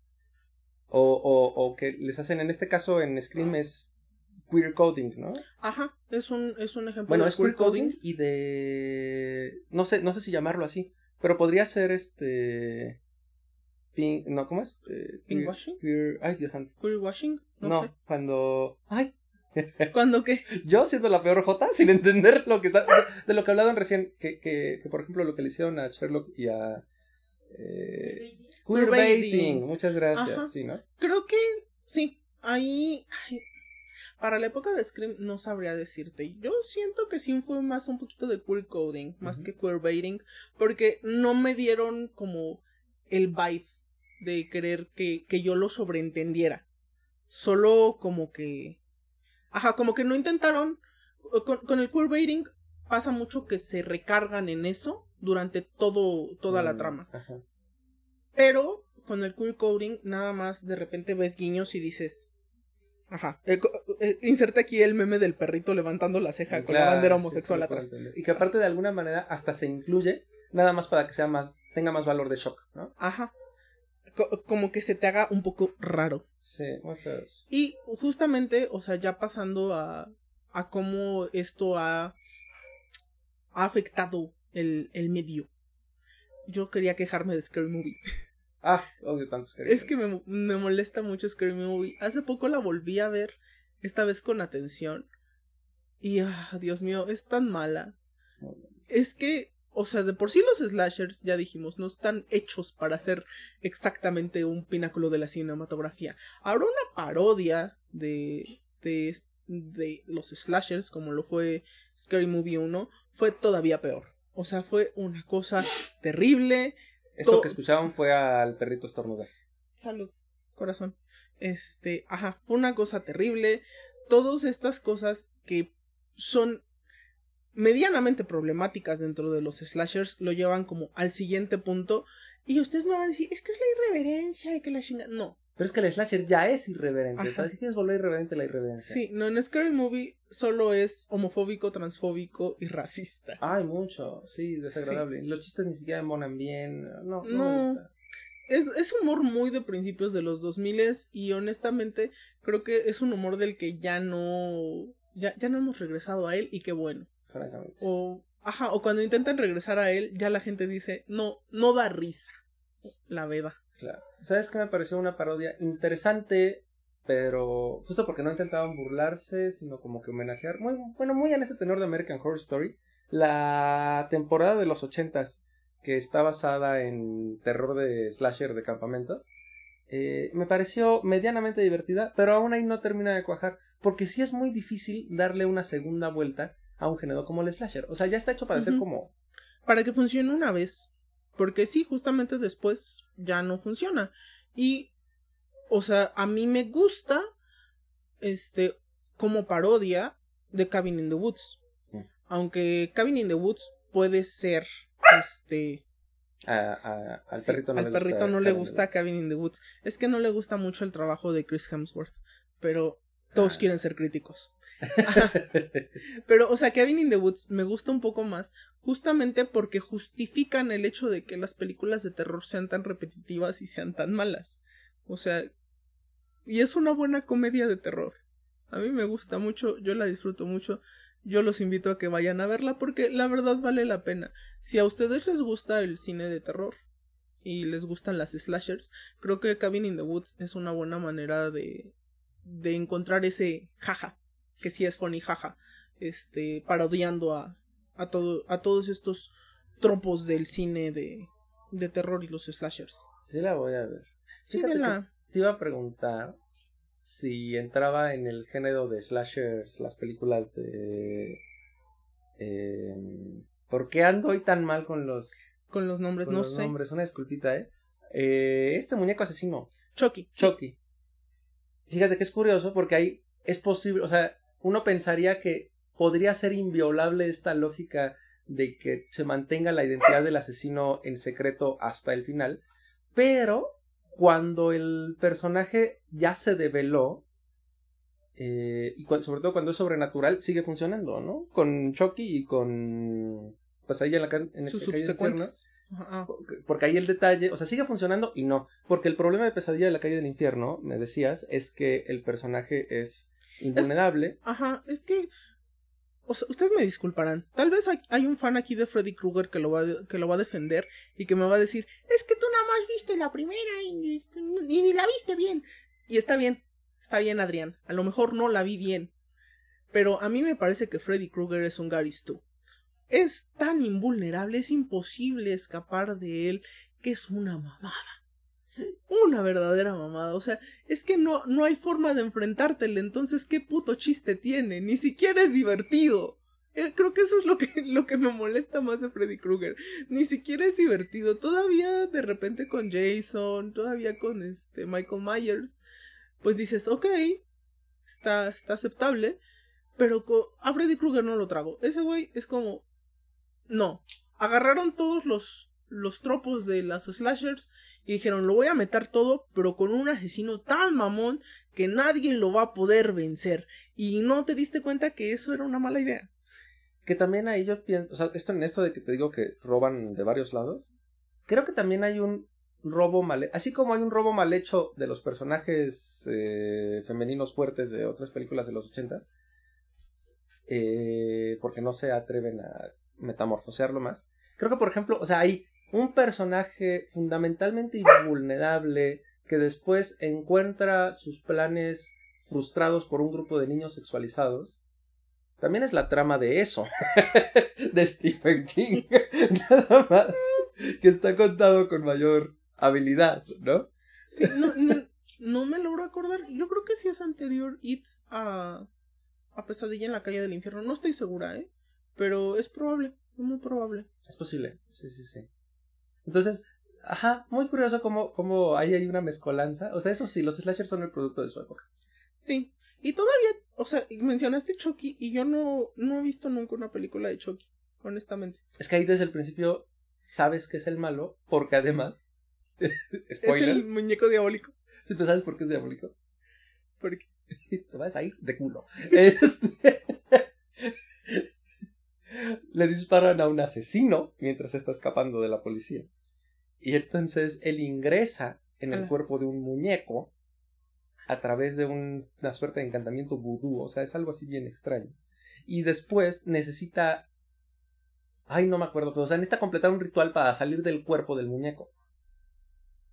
O, o, o que les hacen, en este caso en Scream es queer coding, ¿no? Ajá, es un, es un ejemplo. Bueno, es queer coding y de... No sé, no sé si llamarlo así pero podría ser este. Pink, no, ¿cómo es? Eh, ¿Pink washing? ay, Dios santo. ¿Queer washing? No, cuando. ¡Ay! ¿Cuándo qué? [laughs] Yo siendo la peor J, sin entender lo que está. De, lo que hablaban recién, que, que, que, por ejemplo lo que le hicieron a Sherlock y a. Eh, queerbaiting. Muchas gracias, sí, ¿no? Creo que sí. Ahí. para la época de Scream no sabría decirte. Yo siento que sí fue más un poquito de queer coding, más que queer baiting, porque no me dieron como el vibe de querer que, que yo lo sobreentendiera. Solo como que... Ajá, como que no intentaron... Con, con el queerbaiting pasa mucho que se recargan en eso durante todo, toda la mm, trama. Pero con el queer coding nada más de repente ves guiños y dices... Ajá. Eh, eh, inserta aquí el meme del perrito levantando la ceja con la bandera homosexual atrás. Y que aparte de alguna manera hasta se incluye, nada más para que sea más, tenga más valor de shock, ¿no? Ajá como que se te haga un poco raro. Sí, Y justamente, o sea, ya pasando a, a cómo esto ha, ha afectado el, el medio. Yo quería quejarme de Scary Movie. [laughs] Ah, odio tanto Scary Es que me, me molesta mucho Scary Movie. Hace poco la volví a ver, esta vez con atención. Y, ah, Dios mío, es tan mala. Es que o sea, de por sí los slashers, ya dijimos, no están hechos para ser exactamente un pináculo de la cinematografía. Ahora una parodia de, de, de los slashers, como lo fue Scary Movie 1, fue todavía peor. O sea, fue una cosa terrible. Eso que escuchaban fue al perrito estornudar. Salud, corazón. Este, ajá, fue una cosa terrible. Todas estas cosas que son medianamente problemáticas dentro de los slashers lo llevan como al siguiente punto y ustedes me van a decir, es que es la irreverencia y que la chinga... No. Pero es que el slasher ya es irreverente. ¿Para qué quieres volver irreverente la irreverencia? Sí, no, en Scary Movie solo es homofóbico, transfóbico y racista. Ay, mucho, sí, desagradable. Los chistes ni siquiera monan bien. No, no. es, es humor muy de principios de los 2000 y honestamente creo que es un humor del que ya no... Ya, ya no hemos regresado a él y qué bueno. O, ajá, o cuando intentan regresar a él, ya la gente dice, no, no da risa. La veda. Claro. ¿Sabes qué me pareció una parodia interesante? Pero justo porque no intentaban burlarse, sino como que homenajear, muy, bueno, muy en ese tenor de American Horror Story, la temporada de los ochentas, que está basada en terror de slasher de campamentos, eh, me pareció medianamente divertida, pero aún ahí no termina de cuajar, porque sí es muy difícil darle una segunda vuelta a un género como el slasher. O sea, ya está hecho para ser como... Para que funcione una vez. Porque sí, justamente después ya no funciona. Y, o sea, a mí me gusta, este, como parodia de Cabin in the Woods. Aunque Cabin in the Woods puede ser, este... al perrito no, al le, perrito gusta no le gusta Cabin in the Woods. Es que no le gusta mucho el trabajo de Chris Hemsworth. Pero todos ah. quieren ser críticos. [laughs] Pero, o sea, Kevin in the Woods me gusta un poco más, justamente porque justifican el hecho de que las películas de terror sean tan repetitivas y sean tan malas. O sea, y es una buena comedia de terror. A mí me gusta mucho, yo la disfruto mucho. Yo los invito a que vayan a verla porque la verdad vale la pena. Si a ustedes les gusta el cine de terror y les gustan las slashers, creo que Cabin in the Woods es una buena manera de, de encontrar ese jaja que sí es funny, jaja, este, parodiando a, a, todo, a todos estos tropos del cine de, de terror y los slashers. Sí la voy a ver. Sí, te iba a preguntar si entraba en el género de slashers las películas de... Eh, ¿Por qué ando hoy tan mal con los... Con los nombres, no los sé. nombres, una disculpita, ¿eh? ¿eh? Este muñeco asesino. Chucky. Chucky. Fíjate que es curioso porque ahí es posible, o sea, uno pensaría que podría ser inviolable esta lógica de que se mantenga la identidad del asesino en secreto hasta el final, pero cuando el personaje ya se develó, eh, y sobre todo cuando es sobrenatural, sigue funcionando, ¿no? Con Chucky y con... Ahí en la en Sus subsecuentes. Porque ahí el detalle, o sea, sigue funcionando y no. Porque el problema de Pesadilla de la calle del infierno, me decías, es que el personaje es invulnerable. ajá, es que. O sea, ustedes me disculparán. Tal vez hay, un fan aquí de Freddy Krueger que lo, va a, que lo va a defender y que me va a decir: Es que tú nada más viste la primera y, ni la viste bien. Y está bien, está bien, Adrián. A lo mejor no la vi bien. Pero a mí me parece que Freddy Krueger es un Gary Stu. Es tan invulnerable, es imposible escapar de él, que es una mamada. Una verdadera mamada. O sea, es que no, no hay forma de enfrentártele. Entonces, ¿qué puto chiste tiene? Ni siquiera es divertido. Eh, creo que eso es lo que, [laughs] lo que me molesta más de Freddy Krueger. Ni siquiera es divertido. Todavía de repente con Jason, todavía con este Michael Myers, pues dices, ok, está, está aceptable. Pero a Freddy Krueger no lo trago. Ese güey es como... No. Agarraron todos los, los tropos de las slashers y dijeron, lo voy a meter todo, pero con un asesino tan mamón que nadie lo va a poder vencer. Y no te diste cuenta que eso era una mala idea. Que también ahí yo pienso, o sea, esto en esto de que te digo que roban de varios lados, creo que también hay un robo mal, así como hay un robo mal hecho de los personajes eh, femeninos fuertes de otras películas de los ochentas, eh, porque no se atreven a metamorfosearlo más. Creo que, por ejemplo, o sea, hay un personaje fundamentalmente invulnerable que después encuentra sus planes frustrados por un grupo de niños sexualizados también es la trama de eso, [laughs] de Stephen King, [laughs] nada más, que está contado con mayor habilidad, ¿no? Sí, no, no, me logro acordar, yo creo que sí es anterior It a, a Pesadilla en la calle del infierno, no estoy segura, ¿eh? Pero es probable, es muy probable. Es posible, sí, sí, sí. Entonces, ajá, muy curioso cómo, cómo ahí hay una mezcolanza. O sea, eso sí, los slashers son el producto de su época. Sí, y todavía, o sea, mencionaste Chucky y yo no, no he visto nunca una película de Chucky, honestamente. Es que ahí desde el principio sabes que es el malo, porque además. [laughs] es el muñeco diabólico. ¿Sí tú sabes por qué es diabólico? Porque [laughs] te vas a ir de culo. [laughs] Este... Le disparan a un asesino mientras está escapando de la policía. Y entonces él ingresa en el cuerpo de un muñeco a través de una suerte de encantamiento vudú, o sea, es algo así bien extraño. Y después necesita... Ay, no me acuerdo, pero o sea, necesita completar un ritual para salir del cuerpo del muñeco.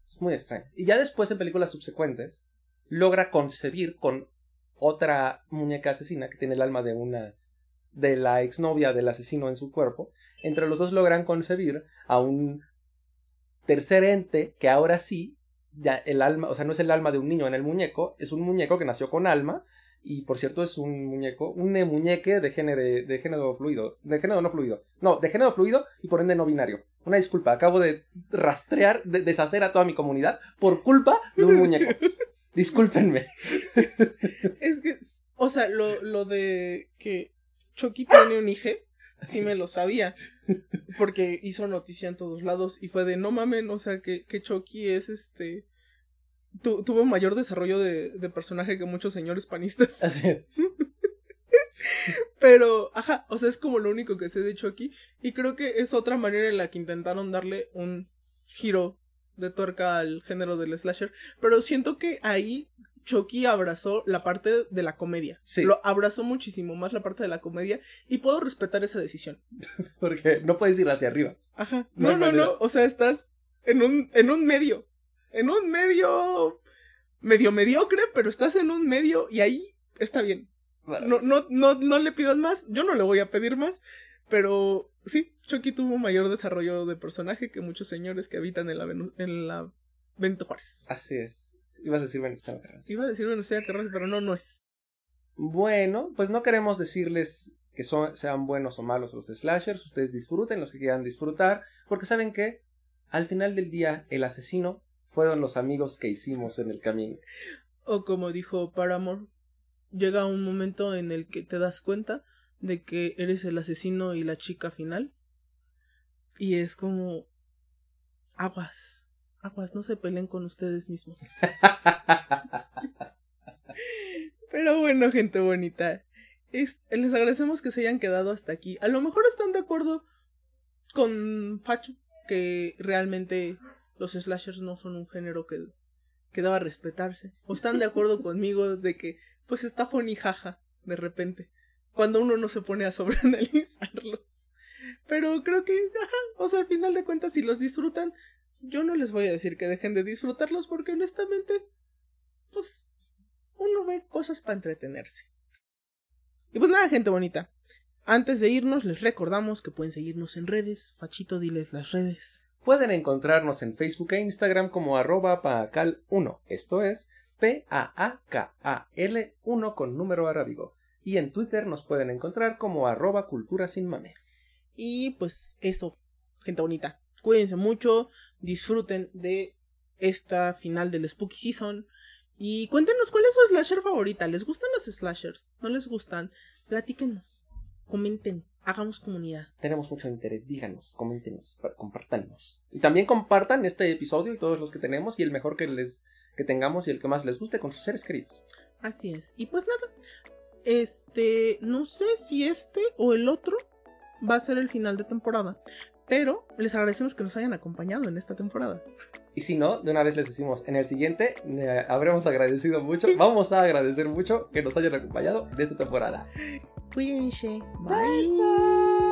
Es muy extraño. Y ya después, en películas subsecuentes, logra concebir con otra muñeca asesina que tiene el alma de una de la exnovia del asesino en su cuerpo. Entre los dos logran concebir a un tercer ente que ahora sí ya el alma, o sea, no es el alma de un niño en el muñeco, es un muñeco que nació con alma y por cierto es un muñeco, un muñeque de género, de género fluido, de género no fluido, no, de género fluido y por ende no binario. Una disculpa, acabo de rastrear, de deshacer a toda mi comunidad por culpa de un muñeco. [laughs] Discúlpenme. es que, o sea, lo, lo de que Chucky tiene un hijo, [laughs] sí me lo sabía. Porque hizo noticia en todos lados y fue de no mamen, o sea, que, que Chucky es este. tuvo mayor desarrollo de, de, personaje que muchos señores panistas. [laughs] Así [laughs] Pero, ajá, o sea, es como lo único que sé de Chucky. Y creo que es otra manera en la que intentaron darle un giro de tuerca al género del slasher. Pero siento que ahí Chucky abrazó la parte de la comedia. Sí. Lo abrazó muchísimo más la parte de la comedia y puedo respetar esa decisión. [laughs] Porque no puedes ir hacia arriba. Ajá. No, no, no, O sea, estás en un, en un medio. En un medio medio mediocre, pero estás en un medio y ahí está bien. No, no, no, no le pidas más. Yo no le voy a pedir más. Pero sí, Chucky tuvo mayor desarrollo de personaje que muchos señores que habitan en la, en la Benito Juárez. Así es. Ibas a decir Venustiano Carranza. Iba a decir Venustiano Carranza, pero no, no es. Bueno, pues no queremos decirles que son, sean buenos o malos los slashers. Ustedes disfruten los que quieran disfrutar. Porque saben que al final del día el asesino fueron los amigos que hicimos en el camino. O como dijo Paramore, llega un momento en el que te das cuenta de que eres el asesino y la chica final. Y es como aguas aguas, no se peleen con ustedes mismos. [laughs] Pero bueno, gente bonita. les agradecemos que se hayan quedado hasta aquí. A lo mejor están de acuerdo con Facho, que realmente los slashers no son un género que, que deba respetarse. O están de acuerdo [laughs] conmigo de que, pues está funny jaja, de repente. Cuando uno no se pone a sobreanalizarlos. Pero creo que, ajá, o sea, al final de cuentas, si los disfrutan, yo no les voy a decir que dejen de disfrutarlos porque honestamente, pues, uno ve cosas para entretenerse. Y pues nada, gente bonita. Antes de irnos, les recordamos que pueden seguirnos en redes. Fachito, diles las redes. Pueden encontrarnos en Facebook e Instagram como arroba paacal1, esto es P-A-A-K-A-L 1 con número arábigo. Y en Twitter nos pueden encontrar como arroba cultura sin mame. Y pues eso, gente bonita. Cuídense mucho, disfruten de esta final del Spooky Season. Y cuéntenos cuál es su slasher favorita. ¿Les gustan los slashers? ¿No les gustan? Platíquenos, comenten, hagamos comunidad. Tenemos mucho interés, díganos, coméntenos, compartanos. Y también compartan este episodio y todos los que tenemos y el mejor que les que tengamos y el que más les guste con sus seres queridos. Así es. Y pues nada, este, no sé si este o el otro va a ser el final de temporada, pero les agradecemos que nos hayan acompañado en esta temporada. Y si no, de una vez les decimos, en el siguiente eh, habremos agradecido mucho, [laughs] vamos a agradecer mucho que nos hayan acompañado en esta temporada. Cuídense. Bye.